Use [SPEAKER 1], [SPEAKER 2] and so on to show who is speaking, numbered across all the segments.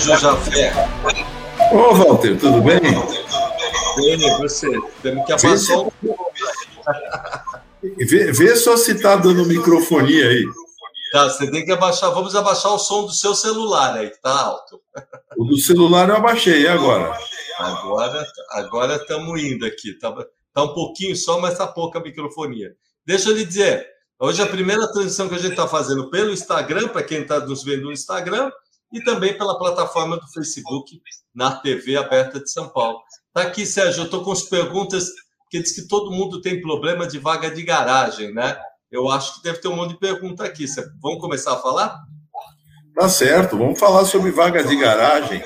[SPEAKER 1] Jafé.
[SPEAKER 2] Ô, Walter, tudo bem?
[SPEAKER 1] Bem, você. Temos que abaixar o.
[SPEAKER 2] Vê, vê só se está dando microfonia aí.
[SPEAKER 1] Tá, você tem que abaixar. Vamos abaixar o som do seu celular aí, que tá alto.
[SPEAKER 2] O do celular eu abaixei, e agora?
[SPEAKER 1] Agora agora estamos indo aqui. Tá, tá um pouquinho só, mas tá pouca microfonia. Deixa eu lhe dizer, hoje a primeira transmissão que a gente está fazendo pelo Instagram, para quem está nos vendo no Instagram, e também pela plataforma do Facebook na TV aberta de São Paulo. Tá aqui, Sérgio, eu estou com as perguntas, que diz que todo mundo tem problema de vaga de garagem, né? Eu acho que deve ter um monte de pergunta aqui. Vamos começar a falar?
[SPEAKER 2] Tá certo, vamos falar sobre vaga de garagem.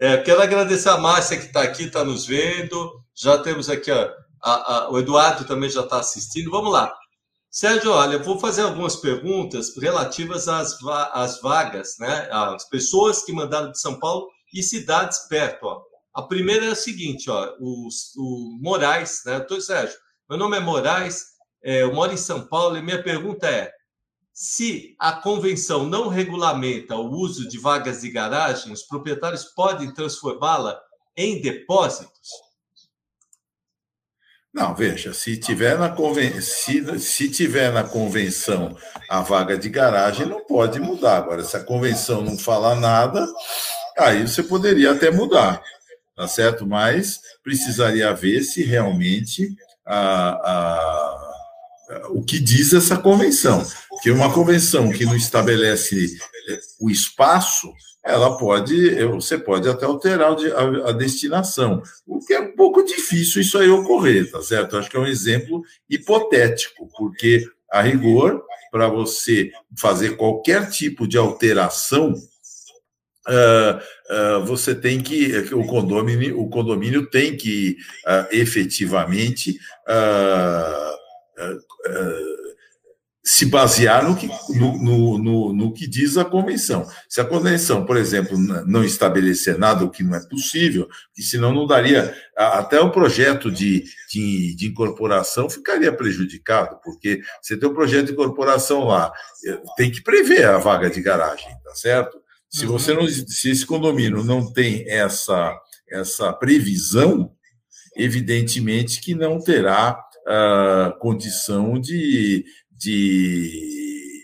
[SPEAKER 1] É, quero agradecer a Márcia que está aqui, está nos vendo. Já temos aqui, ó, a, a, o Eduardo também já está assistindo. Vamos lá. Sérgio, olha, vou fazer algumas perguntas relativas às, às vagas, né? As pessoas que mandaram de São Paulo e cidades perto. Ó. A primeira é a seguinte, ó, o, o Moraes, né? Doutor Sérgio, meu nome é Moraes, é, eu moro em São Paulo e minha pergunta é: se a convenção não regulamenta o uso de vagas de garagem, os proprietários podem transformá-la em depósitos?
[SPEAKER 2] Não, veja, se tiver, na conven... se, se tiver na convenção a vaga de garagem, não pode mudar. Agora, se a convenção não falar nada, aí você poderia até mudar, tá certo? Mas precisaria ver se realmente a, a o que diz essa convenção. Que uma convenção que não estabelece o espaço, ela pode, você pode até alterar a, destinação, o que é um pouco difícil isso aí ocorrer, tá certo? Acho que é um exemplo hipotético, porque a rigor, para você fazer qualquer tipo de alteração, Uh, uh, você tem que o condomínio o condomínio tem que uh, efetivamente se basear no que, no, no, no, que diz a convenção. Se a convenção, por exemplo, não estabelecer nada, o que não é possível, que senão não daria, até o projeto de, de, de, incorporação ficaria prejudicado, porque você tem um projeto de incorporação lá, eh, tem que prever a vaga de garagem, tá certo? Se você não, se esse condomínio não tem essa, essa previsão, evidentemente que não terá condição de, de,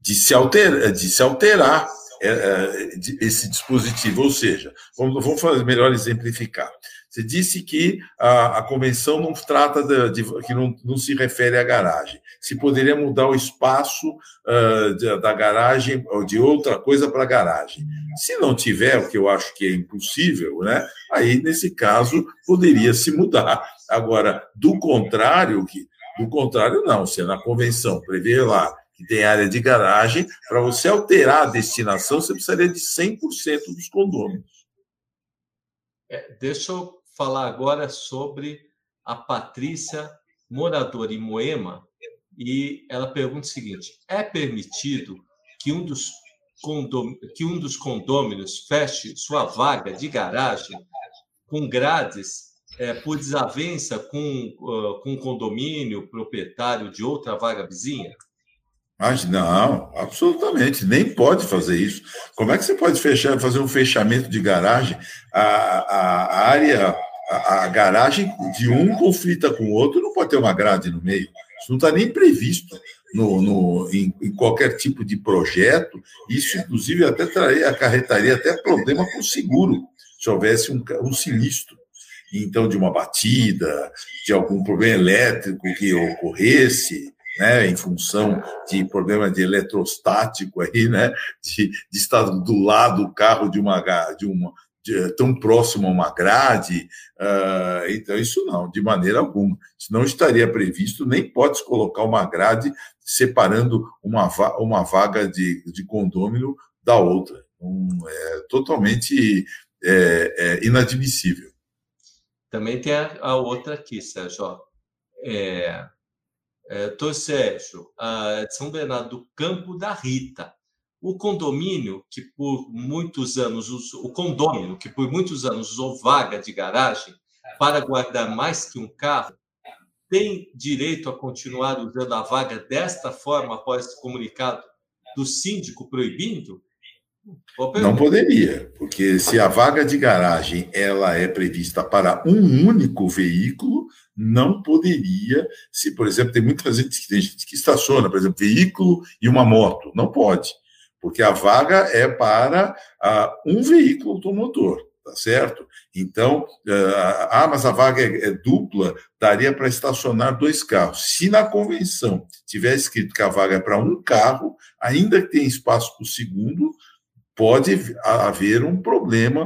[SPEAKER 2] de, se alterar, de se alterar é, é, esse dispositivo. Ou seja, vamos, vamos fazer, melhor exemplificar. Você disse que a, a convenção não trata de, de, que não, não, se refere à garagem. Se poderia mudar o espaço uh, de, da garagem ou de outra coisa para a garagem. Se não tiver, o que eu acho que é impossível, né? Aí nesse caso poderia se mudar. Agora, do contrário, que do contrário não. Se é na convenção prevê lá que tem área de garagem, para você alterar a destinação, você precisaria de 100% dos condôminos.
[SPEAKER 1] É, deixa eu falar agora sobre a Patrícia, moradora em Moema, e ela pergunta o seguinte: é permitido que um dos, condom... que um dos condôminos feche sua vaga de garagem com grades é, por desavença com, uh, com condomínio proprietário de outra vaga vizinha?
[SPEAKER 2] Mas não, absolutamente, nem pode fazer isso. Como é que você pode fechar, fazer um fechamento de garagem? A, a, a área a, a garagem de um conflita com o outro, não pode ter uma grade no meio. Isso não está nem previsto no, no, em, em, qualquer tipo de projeto. Isso, inclusive, até traria, acarretaria até problema com o seguro, se houvesse um, um sinistro. Então, de uma batida, de algum problema elétrico que ocorresse, né, em função de problema de eletrostático aí, né, de, de estar do lado do carro de uma, de uma, tão próximo a uma grade. Uh, então, isso não, de maneira alguma. Isso não estaria previsto, nem pode colocar uma grade separando uma, uma vaga de, de condômino da outra. Então, é totalmente é, é inadmissível.
[SPEAKER 1] Também tem a, a outra aqui, Sérgio. É, é, Tô Sérgio, a São Bernardo do Campo da Rita o condomínio, que por muitos anos, o condomínio, que por muitos anos usou vaga de garagem para guardar mais que um carro, tem direito a continuar usando a vaga desta forma após comunicado do síndico proibindo?
[SPEAKER 2] Não poderia, porque se a vaga de garagem ela é prevista para um único veículo, não poderia, se, por exemplo, tem muita gente, tem gente que estaciona, por exemplo, veículo e uma moto, não pode, porque a vaga é para uh, um veículo automotor, tá certo? Então, uh, ah, mas a vaga é, é dupla, daria para estacionar dois carros. Se na convenção tiver escrito que a vaga é para um carro, ainda que tenha espaço para o segundo, pode haver um problema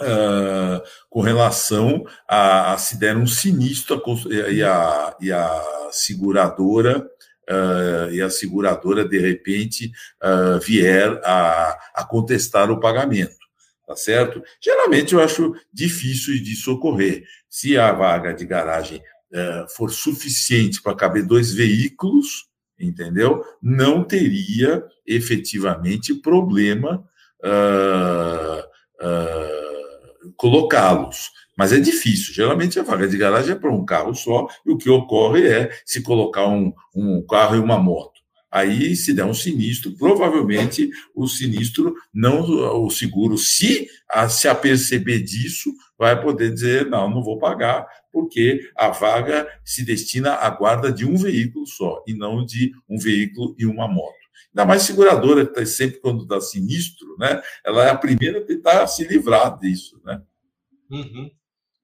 [SPEAKER 2] uh, com relação a, a, se der um sinistro e a, e a seguradora uh, e a seguradora de repente uh, vier a, a contestar o pagamento tá certo? Geralmente eu acho difícil de socorrer. Se a vaga de garagem uh, for suficiente para caber dois veículos, entendeu? Não teria efetivamente problema uh, uh, colocá-los. Mas é difícil. Geralmente a vaga de garagem é para um carro só, e o que ocorre é se colocar um, um carro e uma moto. Aí, se der um sinistro, provavelmente o sinistro, não o seguro, se a, se aperceber disso, vai poder dizer: não, não vou pagar, porque a vaga se destina à guarda de um veículo só, e não de um veículo e uma moto. Ainda mais seguradora, está sempre quando dá sinistro, né? Ela é a primeira a tentar se livrar disso, né?
[SPEAKER 1] Uhum.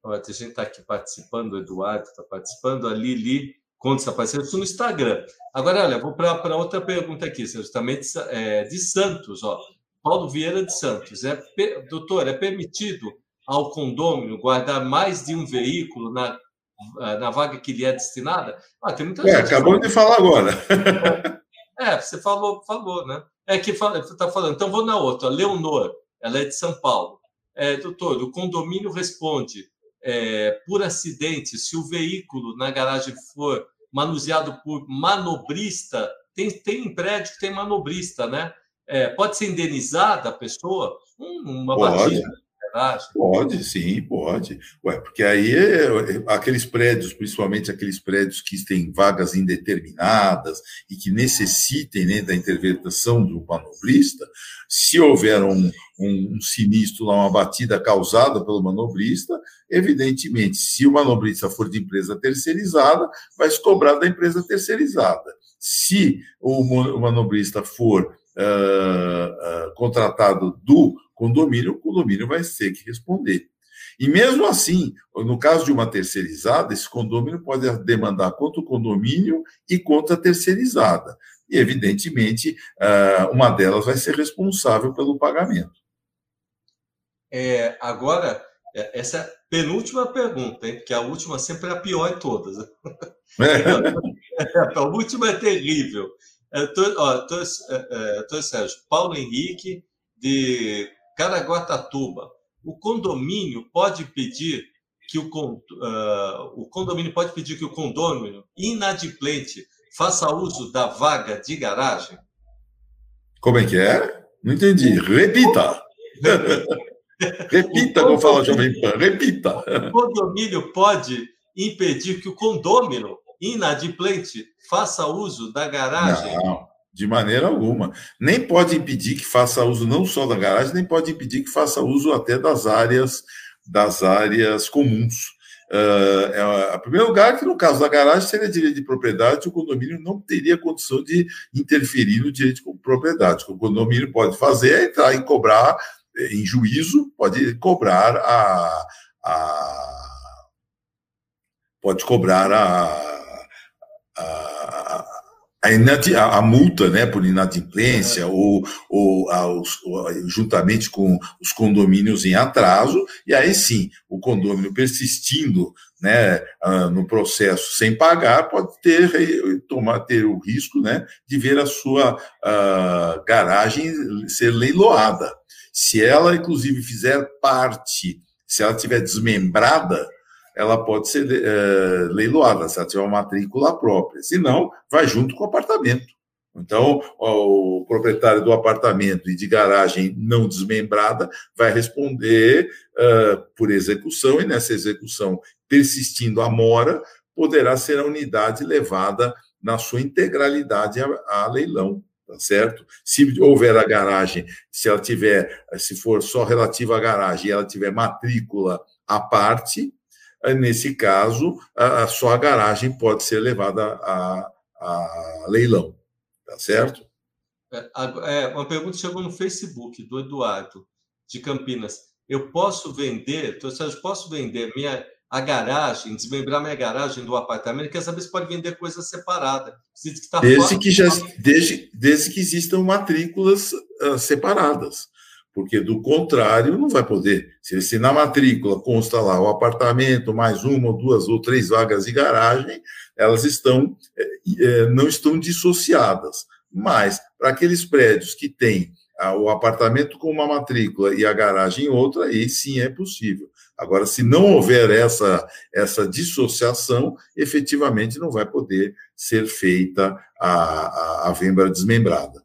[SPEAKER 1] Olha, a gente está aqui participando, o Eduardo está participando, a Lili Conta está aparecendo no Instagram. Agora, olha, vou para outra pergunta aqui, justamente é, de Santos, ó. Paulo Vieira de Santos. É, doutor, é permitido ao condômino guardar mais de um veículo na, na vaga que lhe é destinada?
[SPEAKER 2] Ah, tem muita é, gente. Acabou de falar agora.
[SPEAKER 1] É, você falou, falou, né? É que está falando. Então, vou na outra. Leonor, ela é de São Paulo. É, doutor, o condomínio responde é, por acidente, se o veículo na garagem for manuseado por manobrista, tem, tem prédio que tem manobrista, né? É, pode ser indenizada a pessoa?
[SPEAKER 2] Hum, uma pode, batida. Pode, sim, pode. Ué, porque aí aqueles prédios, principalmente aqueles prédios que têm vagas indeterminadas e que necessitem né, da intervenção do manobrista, se houver um, um, um, sinistro uma batida causada pelo manobrista, evidentemente, se o manobrista for de empresa terceirizada, vai se cobrar da empresa terceirizada. Se o manobrista for uh, uh, contratado do condomínio, o condomínio vai ter que responder. E mesmo assim, no caso de uma terceirizada, esse condomínio pode demandar contra o condomínio e contra a terceirizada. E, evidentemente, ah, uma delas vai ser responsável pelo pagamento.
[SPEAKER 1] É, agora, é, essa é a penúltima pergunta, hein? porque a última sempre é a pior de todas. É. a última é terrível. Tô, é, tô, Sérgio, Paulo Henrique, de Caraguatatuba. O condomínio pode pedir que o, uh, o condomínio pode pedir que o condomínio inadimplente faça uso da vaga de garagem?
[SPEAKER 2] Como é que é? Não entendi. Repita. repita, como fala Jovem Pan. Repita.
[SPEAKER 1] O condomínio pode impedir que o condômino inadimplente faça uso da garagem?
[SPEAKER 2] Não, de maneira alguma. Nem pode impedir que faça uso não só da garagem, nem pode impedir que faça uso até das áreas das áreas comuns. Uh, é, em primeiro lugar, que no caso da garagem seria direito de propriedade, o condomínio não teria condição de interferir no direito de propriedade. O que o condomínio pode fazer é entrar e cobrar, eh, em juízo, pode cobrar a. a pode cobrar a, a a, a, multa né, por inadimplência, é. ou, ou, aos, ou, juntamente com os condomínios em atraso, e aí sim, o condomínio persistindo né, uh, no processo sem pagar, pode ter, tomar, ter o risco né, de ver a sua uh, garagem ser leiloada. Se ela, inclusive, fizer parte, se ela estiver desmembrada, ela pode ser é, leiloada, se ela tiver uma matrícula própria. Se não, vai junto com o apartamento. Então, o proprietário do apartamento e de garagem não desmembrada vai responder uh, por execução, e nessa execução, persistindo a mora, poderá ser a unidade levada na sua integralidade a, a leilão, tá certo? Se houver a garagem, se ela tiver, se for só relativa à garagem, e ela tiver matrícula à parte, nesse caso, a, só a garagem pode ser levada a, a leilão, tá certo?
[SPEAKER 1] É, é, uma pergunta chegou no Facebook do Eduardo de Campinas. Eu posso vender, então, eu posso vender minha a garagem, desmembrar minha garagem do apartamento, quer saber se pode vender coisa separada.
[SPEAKER 2] Que tá desde, fora, que já, desde, desde que existam matrículas uh, separadas. Porque, do contrário, não vai poder. Se, se na matrícula consta lá o apartamento, mais uma ou duas ou três vagas de garagem, elas estão é, não estão dissociadas. Mas, para aqueles prédios que têm ah, o apartamento com uma matrícula e a garagem outra, aí sim é possível. Agora, se não houver essa, essa dissociação, efetivamente não vai poder ser feita a, a, a venda desmembrada.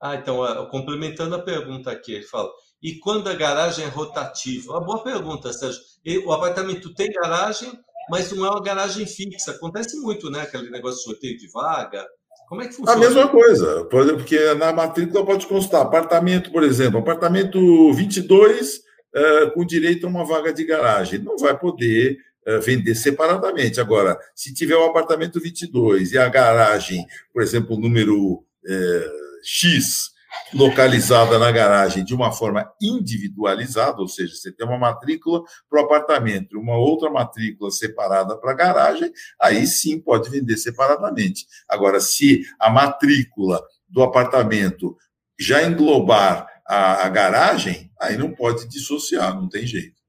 [SPEAKER 1] Ah, então, complementando a pergunta aqui, ele fala, e quando a garagem é rotativa? Uma boa pergunta, Sérgio. O apartamento tem garagem, mas não é uma garagem fixa. Acontece muito, né? Aquele negócio de sorteio de vaga. Como é que funciona?
[SPEAKER 2] A mesma coisa, porque na matrícula pode constar apartamento, por exemplo, apartamento 22 uh, com direito a uma vaga de garagem. Não vai poder uh, vender separadamente. Agora, se tiver o apartamento 22 e a garagem, por exemplo, número uh, X, localizada na garagem de uma forma individualizada, ou seja, você tem uma matrícula para o apartamento, uma outra matrícula separada para a garagem, aí sim pode vender separadamente. Agora, se a matrícula do apartamento já englobar a, a garagem, aí não pode dissociar, não tem jeito.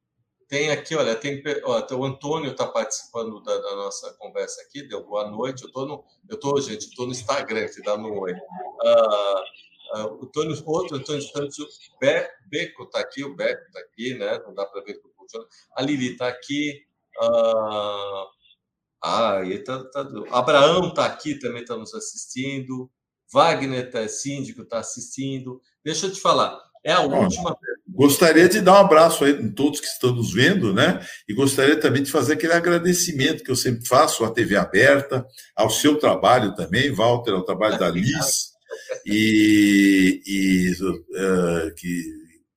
[SPEAKER 1] Tem aqui, olha, tem, ó, o Antônio está participando da, da, nossa conversa aqui, deu boa noite. Eu estou no, eu tô, gente, estou no Instagram, que dá no oi. Uh, uh, o Tônio, outro Antônio Santos, Be, Beco está aqui, o Beco está aqui, né? Não dá para ver que funciona. A Lili está aqui. Uh, ah, e tá, tá, Abraão está aqui, também está nos assistindo. Wagner, tá, síndico, está assistindo. Deixa eu te falar, é a última
[SPEAKER 2] Gostaria de dar um abraço aí a todos que estão nos vendo, né? E gostaria também de fazer aquele agradecimento que eu sempre faço à TV Aberta, ao seu trabalho também, Walter, ao trabalho da Liz, e, e, uh, que,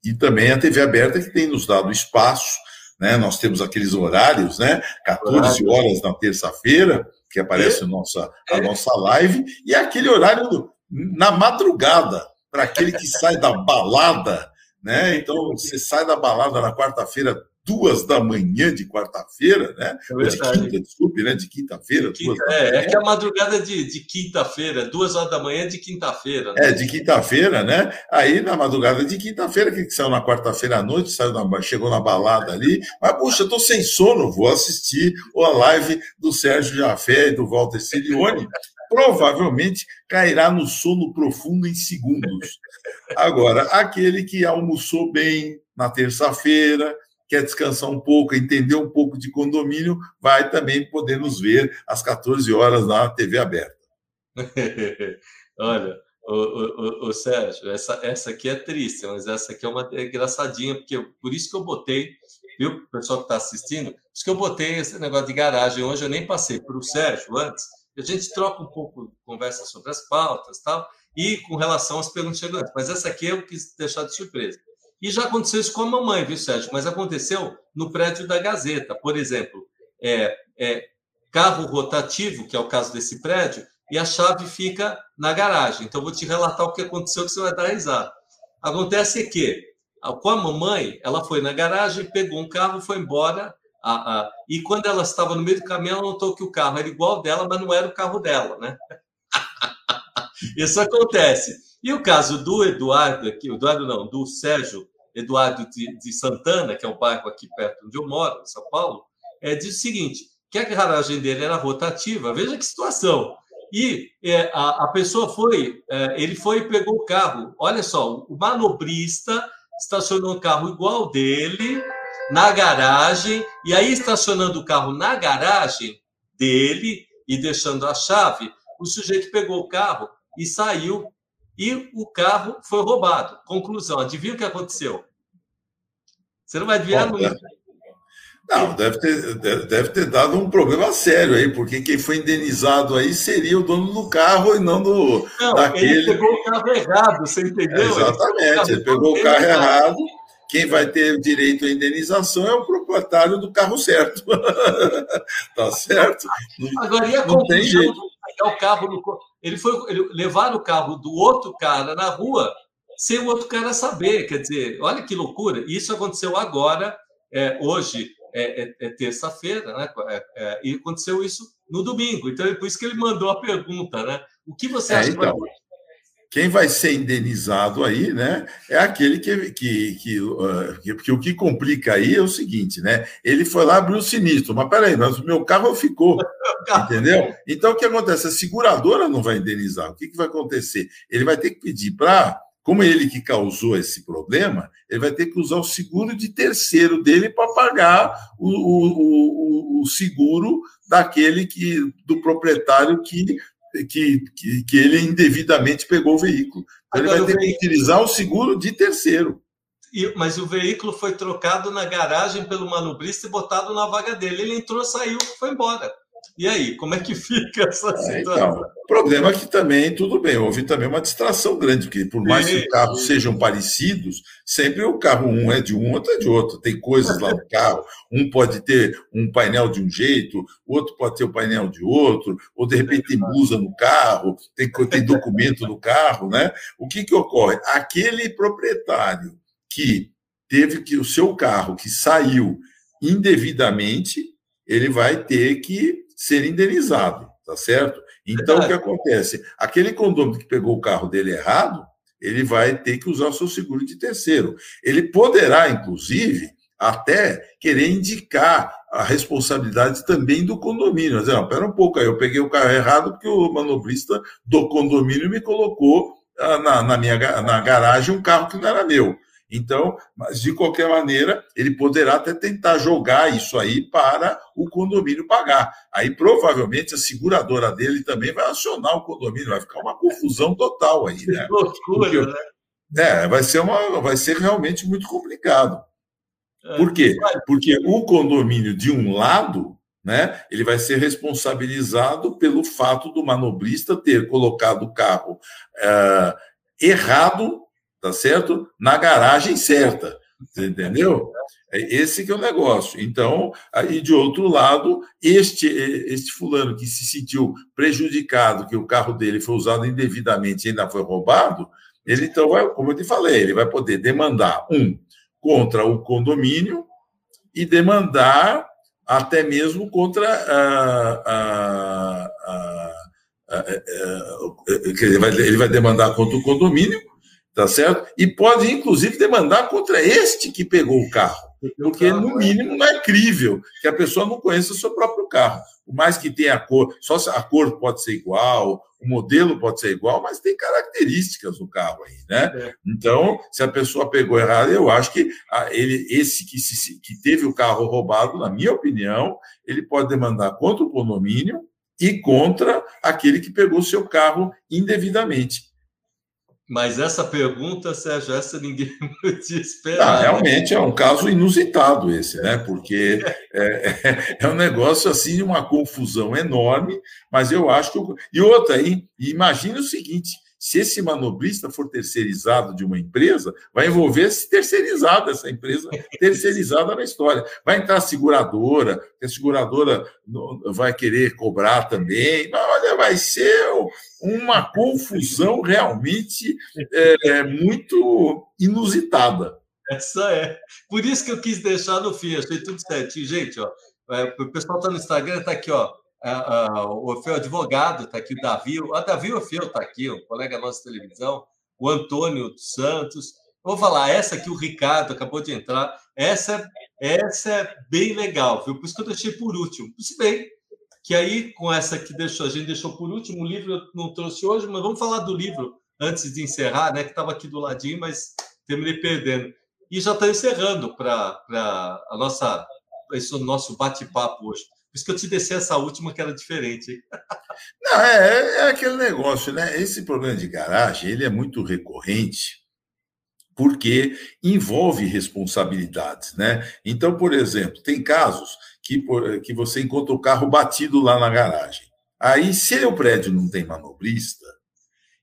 [SPEAKER 2] e também a TV Aberta que tem nos dado espaço, né? Nós temos aqueles horários, né? 14 horas na terça-feira, que aparece a nossa, a nossa live, e aquele horário na madrugada, para aquele que sai da balada, né? Então você sai da balada na quarta-feira, duas da manhã de quarta-feira, né? É de quinta, desculpe, né? De quinta-feira.
[SPEAKER 1] Quinta, é, é que a madrugada de, de quinta-feira, duas horas da manhã de quinta-feira.
[SPEAKER 2] Né? É, de quinta-feira, né? Aí na madrugada de quinta-feira, que saiu na quarta-feira à noite, saiu na, chegou na balada ali, mas puxa, eu tô sem sono, vou assistir a live do Sérgio Jafé e do Walter Cilione provavelmente cairá no sono profundo em segundos. Agora, aquele que almoçou bem na terça-feira, quer descansar um pouco, entender um pouco de condomínio, vai também poder nos ver às 14 horas na TV aberta.
[SPEAKER 1] Olha, o, o, o, Sérgio, essa, essa aqui é triste, mas essa aqui é uma é engraçadinha, porque eu, por isso que eu botei, viu, pessoal que está assistindo, por isso que eu botei esse negócio de garagem. Hoje eu nem passei para o Sérgio antes, a gente troca um pouco, conversa sobre as pautas tal, e com relação às perguntas chegantes. Mas essa aqui eu quis deixar de surpresa. E já aconteceu isso com a mamãe, viu, Sérgio? Mas aconteceu no prédio da Gazeta. Por exemplo, é, é, carro rotativo, que é o caso desse prédio, e a chave fica na garagem. Então, vou te relatar o que aconteceu, que você vai dar risada. Acontece que, com a mamãe, ela foi na garagem, pegou um carro, foi embora, e quando ela estava no meio do caminho, ela notou que o carro era igual dela, mas não era o carro dela, né? Isso acontece. E o caso do Eduardo, aqui, Eduardo não, do Sérgio Eduardo de, de, Santana, que é o bairro aqui perto onde eu moro, em São Paulo, é, diz o seguinte: que a garagem dele era rotativa. Veja que situação. E é, a, a, pessoa foi, é, ele foi e pegou o carro. Olha só, o manobrista estacionou um carro igual dele, na garagem, e aí estacionando o carro na garagem dele e deixando a chave, o sujeito pegou o carro e saiu e o carro foi roubado. Conclusão, adivinha o que aconteceu? Você não vai adivinhar nunca.
[SPEAKER 2] Não, deve ter, deve ter dado um problema sério aí, porque quem foi indenizado aí seria o dono do carro e não do.
[SPEAKER 1] Não, daquele... ele pegou o carro errado, você entendeu?
[SPEAKER 2] É, exatamente, ele pegou o carro errado. Quem vai ter direito à indenização é o proprietário do carro certo. tá certo?
[SPEAKER 1] Agora, e a não tem jeito. o carro no... Ele foi ele levar o carro do outro cara na rua sem o outro cara saber. Quer dizer, olha que loucura. Isso aconteceu agora, é, hoje, é, é, é terça-feira, né? É, é, e aconteceu isso no domingo. Então, é por isso que ele mandou a pergunta, né? O que você acha então,
[SPEAKER 2] vai... Quem vai ser indenizado aí, né? É aquele que, que, que, uh, que, o que complica aí é o seguinte, né? Ele foi lá abriu o sinistro, mas peraí, mas o meu carro ficou, entendeu? Então o que acontece? A seguradora não vai indenizar. O que, que vai acontecer? Ele vai ter que pedir para como ele que causou esse problema, ele vai ter que usar o seguro de terceiro dele para pagar o, o, o, seguro daquele que do proprietário que, que, que, que ele indevidamente pegou o veículo. Então, ele vai ter que utilizar o seguro de terceiro.
[SPEAKER 1] mas o veículo foi trocado na garagem pelo manobrista e botado na vaga dele. Ele entrou, saiu, foi embora. E aí, como é que fica essa é, situação?
[SPEAKER 2] Então, o problema é que também, tudo bem, houve também uma distração grande, porque por mais que os carros sejam parecidos, sempre o carro um é de um, outro é de outro. Tem coisas lá no carro, um pode ter um painel de um jeito, o outro pode ter o um painel de outro, ou de repente tem blusa no carro, tem, tem documento no carro, né? O que, que ocorre? Aquele proprietário que teve que o seu carro que saiu indevidamente, ele vai ter que ser indenizado, tá certo? Então, o que acontece? Aquele condomínio que pegou o carro dele errado, ele vai ter que usar o seu seguro de terceiro. Ele poderá, inclusive, até querer indicar a responsabilidade também do condomínio. Mas, não, pera um pouco aí, eu peguei o carro errado porque o manobrista do condomínio me colocou ah, na, na minha na garagem um carro que não era meu. Então, mas de qualquer maneira, ele poderá até tentar jogar isso aí para o condomínio pagar. Aí provavelmente a seguradora dele também vai acionar o condomínio, vai ficar uma confusão total aí, né? Loucura, né? É, vai ser, uma, vai ser realmente muito complicado. É. Por quê? Porque o condomínio de um lado, né, ele vai ser responsabilizado pelo fato do manobrista ter colocado o carro é, errado tá certo? Na garagem certa, entendeu? É esse que é o negócio. Então, aí de outro lado, este este fulano que se sentiu prejudicado, que o carro dele foi usado indevidamente e ainda foi roubado, ele então vai, como eu te falei, ele vai poder demandar um contra o condomínio e demandar até mesmo contra a, a, a, a ele, vai, ele vai demandar contra o condomínio tá certo? E pode, inclusive, demandar contra este que pegou o carro, porque, no mínimo, não é crível que a pessoa não conheça o seu próprio carro. Por mais que tenha a cor, só a cor pode ser igual, o modelo pode ser igual, mas tem características do carro aí, né? É. Então, se a pessoa pegou errado, eu acho que ele, esse que, se, que teve o carro roubado, na minha opinião, ele pode demandar contra o condomínio e contra aquele que pegou seu carro indevidamente.
[SPEAKER 1] Mas essa pergunta, Sérgio, essa ninguém podia esperar.
[SPEAKER 2] Ah, realmente é um caso inusitado esse, né? Porque é, é, é, um negócio assim, uma confusão enorme, mas eu acho que. Eu... E outra aí, imagine o seguinte: se esse manobrista for terceirizado de uma empresa, vai envolver esse terceirizado, essa empresa terceirizada na história. Vai entrar a seguradora, a seguradora vai querer cobrar também. Mas, olha, vai ser uma confusão realmente é, muito inusitada.
[SPEAKER 1] Essa é. Por isso que eu quis deixar no fim, achei tudo certinho. Gente, ó, é, o pessoal está no Instagram, está aqui, ó o Orfeu advogado está aqui, o Davi, o Davi Orfeu está aqui, um colega nosso de televisão, o Antônio Santos. Vou falar, essa aqui o Ricardo acabou de entrar, essa, essa é bem legal, viu? Por isso que eu deixei por último. Se bem que aí, com essa que deixou, a gente deixou por último, o livro eu não trouxe hoje, mas vamos falar do livro antes de encerrar, né? Que estava aqui do ladinho, mas terminei perdendo. E já está encerrando para a nossa esse nosso bate-papo hoje. Por isso que eu te desci essa última que era diferente.
[SPEAKER 2] Não, é, é aquele negócio, né? Esse problema de garagem, ele é muito recorrente, porque envolve responsabilidades, né? Então, por exemplo, tem casos que, que você encontra o carro batido lá na garagem. Aí, se o prédio não tem manobrista,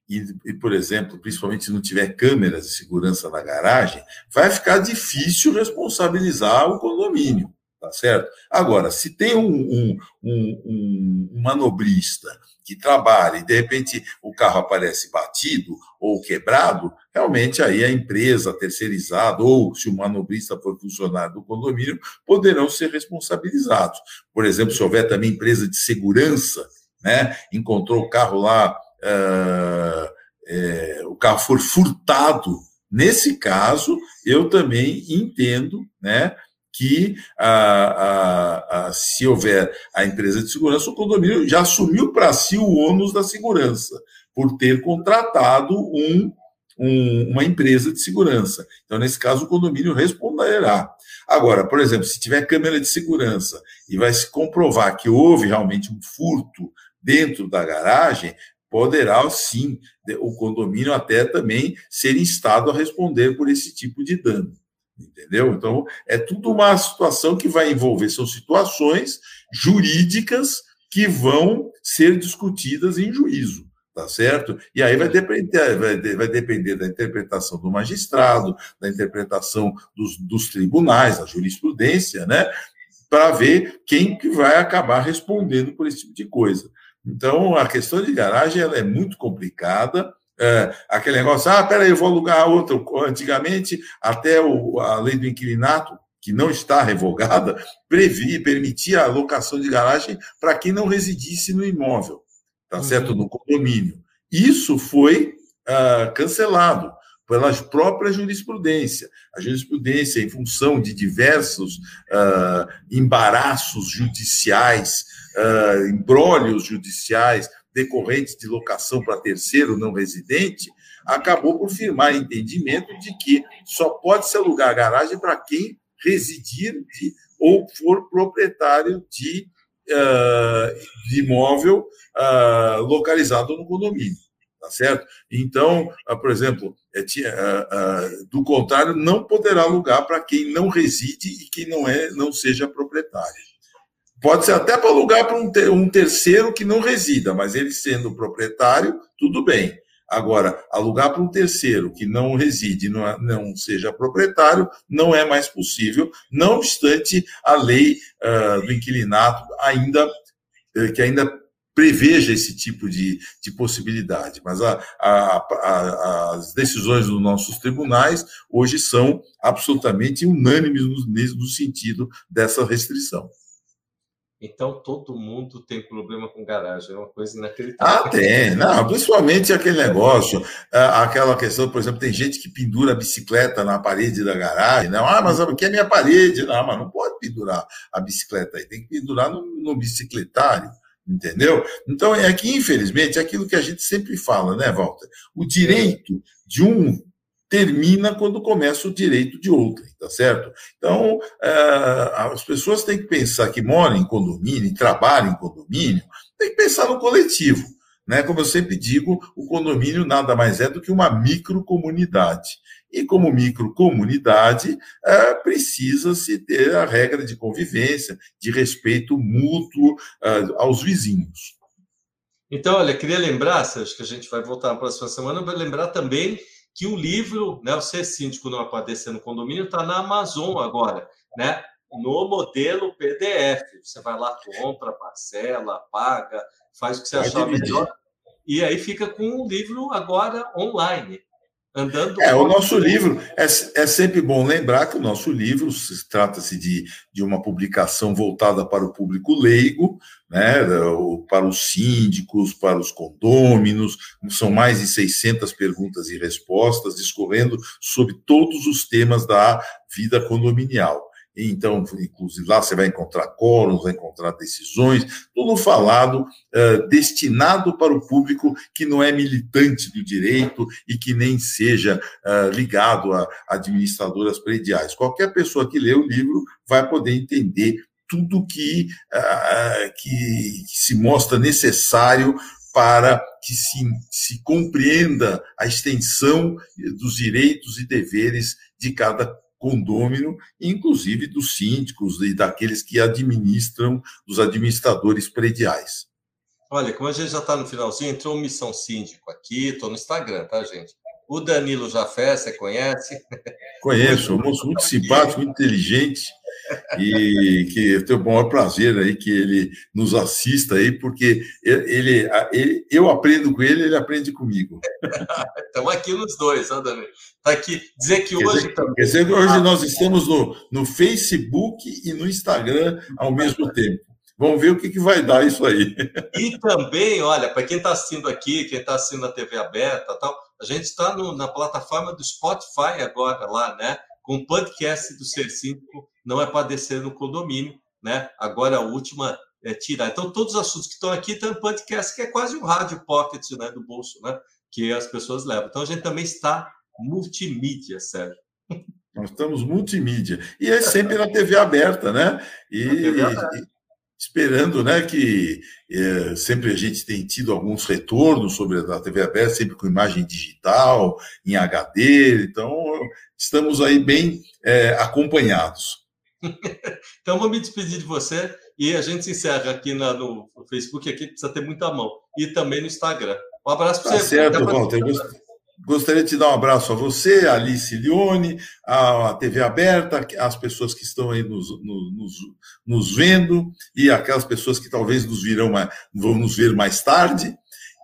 [SPEAKER 2] e, e, por exemplo, principalmente se não tiver câmeras de segurança na garagem, vai ficar difícil responsabilizar o condomínio, tá certo? Agora, se tem um, um, um, um manobrista que trabalha e de repente o carro aparece batido ou quebrado, realmente aí a empresa terceirizada ou se o manobrista for funcionário do condomínio poderão ser responsabilizados. Por exemplo, se houver também empresa de segurança, né, encontrou o carro lá, uh, é, o carro for furtado, nesse caso eu também entendo, né, que a, a, a, se houver a empresa de segurança, o condomínio já assumiu para si o ônus da segurança, por ter contratado um, um, uma empresa de segurança. Então, nesse caso, o condomínio responderá. Agora, por exemplo, se tiver câmera de segurança e vai se comprovar que houve realmente um furto dentro da garagem, poderá sim o condomínio até também ser instado a responder por esse tipo de dano. Entendeu? Então, é tudo uma situação que vai envolver, são situações jurídicas que vão ser discutidas em juízo, tá certo? E aí vai depender, vai, vai depender da interpretação do magistrado, da interpretação dos, dos tribunais, da jurisprudência, né? Para ver quem que vai acabar respondendo por esse tipo de coisa. Então, a questão de garagem ela é muito complicada, é, aquele negócio, ah, peraí, eu vou alugar outro. Antigamente, até o, a lei do inquilinato, que não está revogada, previa, permitia a locação de garagem para quem não residisse no imóvel, tá uhum. certo? No condomínio. Isso foi ah, cancelado pela própria jurisprudência. A jurisprudência, em função de diversos ah, embaraços judiciais, ah, embrólios judiciais, decorrentes de locação para terceiro não residente, acabou por firmar entendimento de que só pode se alugar garagem para quem residir de, ou for proprietário de, uh, de imóvel uh, localizado no condomínio. Tá certo? Então, uh, por exemplo, é, do contrário, não poderá alugar para quem não reside e quem não, é, não seja proprietário. Pode ser até para alugar para um, ter, um terceiro que não resida, mas ele sendo proprietário, tudo bem. Agora, alugar para um terceiro que não reside, não, não seja proprietário, não é mais possível, não obstante a lei uh, do inquilinato ainda uh, que ainda preveja esse tipo de, de possibilidade. Mas a, a, a, as decisões dos nossos tribunais hoje são absolutamente unânimes no, no sentido dessa restrição.
[SPEAKER 1] Então todo mundo tem problema com garagem, é uma coisa inacreditável.
[SPEAKER 2] Ah, tem, não, principalmente aquele negócio, é, aquela questão, por exemplo, tem gente que pendura a bicicleta na parede da garagem, não, ah, mas aqui é minha parede, não, mas não pode pendurar a bicicleta aí, tem que pendurar no, no bicicletário, entendeu? Então é que, infelizmente, é aquilo que a gente sempre fala, né, Walter? O direito de um termina quando começa o direito de outrem, tá certo? Então, é, as pessoas têm que pensar que moram em condomínio, trabalham em condomínio, tem que pensar no coletivo. Né? Como eu sempre digo, o condomínio nada mais é do que uma microcomunidade. E como microcomunidade, é, precisa-se ter a regra de convivência, de respeito mútuo é, aos vizinhos.
[SPEAKER 1] Então, olha, queria lembrar, acho que a gente vai voltar na próxima semana, lembrar também que o livro, né, o Ser Síndico Não Aparecer no Condomínio, está na Amazon agora, né? No modelo PDF. Você vai lá, compra, parcela, paga, faz o que você vai achar dividir. melhor. E aí fica com o livro agora online. Andando
[SPEAKER 2] é, o nosso livro é, é sempre bom lembrar que o nosso livro trata-se de, de uma publicação voltada para o público leigo, né, para os síndicos, para os condôminos, são mais de 600 perguntas e respostas discorrendo sobre todos os temas da vida condominial. Então, inclusive, lá você vai encontrar quóruns, vai encontrar decisões, tudo falado, uh, destinado para o público que não é militante do direito e que nem seja uh, ligado a administradoras prediais. Qualquer pessoa que lê o livro vai poder entender tudo que, uh, que se mostra necessário para que se, se compreenda a extensão dos direitos e deveres de cada condômino, inclusive dos síndicos e daqueles que administram, dos administradores prediais.
[SPEAKER 1] Olha, como a gente já está no finalzinho, entrou Missão Síndico aqui, estou no Instagram, tá, gente? O Danilo Jafé, você conhece?
[SPEAKER 2] Conheço, um moço muito simpático, muito inteligente, e que eu tenho o maior prazer aí que ele nos assista aí, porque ele, ele eu aprendo com ele, ele aprende comigo.
[SPEAKER 1] Estamos aqui nos dois, ó, Danilo. Está aqui. Dizer que quer hoje
[SPEAKER 2] dizer, também. Quer dizer que hoje nós estamos no, no Facebook e no Instagram ao mesmo tempo. Vamos ver o que, que vai dar isso aí.
[SPEAKER 1] E também, olha, para quem está assistindo aqui, quem está assistindo na TV aberta tal, a gente está na plataforma do Spotify agora lá, né? Com o podcast do Ser Síndico, não é padecer no condomínio, né? Agora a última é tirar. Então, todos os assuntos que estão aqui estão em podcast, que é quase um rádio pocket né, do bolso, né? Que as pessoas levam. Então, a gente também está multimídia, Sérgio.
[SPEAKER 2] Nós estamos multimídia. E é sempre na TV aberta, né? E, TV aberta esperando né, que é, sempre a gente tem tido alguns retornos sobre a TV aberta, sempre com imagem digital, em HD, então estamos aí bem é, acompanhados.
[SPEAKER 1] então vou me despedir de você e a gente se encerra aqui na, no Facebook, aqui precisa ter muita mão, e também no Instagram. Um abraço para
[SPEAKER 2] tá você. Certo, Walter. Gostaria de dar um abraço a você, a Alice Leone, a TV Aberta, as pessoas que estão aí nos, nos, nos vendo e aquelas pessoas que talvez nos virão mais, vão nos ver mais tarde.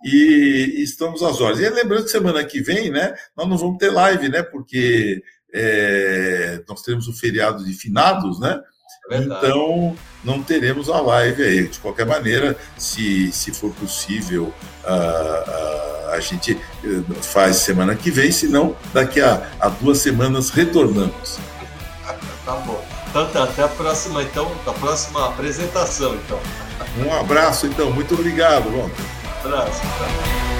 [SPEAKER 2] E estamos às horas. E lembrando que semana que vem, né, nós não vamos ter live, né, porque é, nós teremos o feriado de finados, né? É então, não teremos a live aí. De qualquer maneira, se, se for possível, uh, uh, a gente eh, faz semana que vem, senão daqui a, a duas semanas retornamos.
[SPEAKER 1] tá bom. Então tá, até a próxima, então, a próxima apresentação, então.
[SPEAKER 2] Um abraço, então. Muito obrigado, Walter.
[SPEAKER 1] Um abraço. Tá.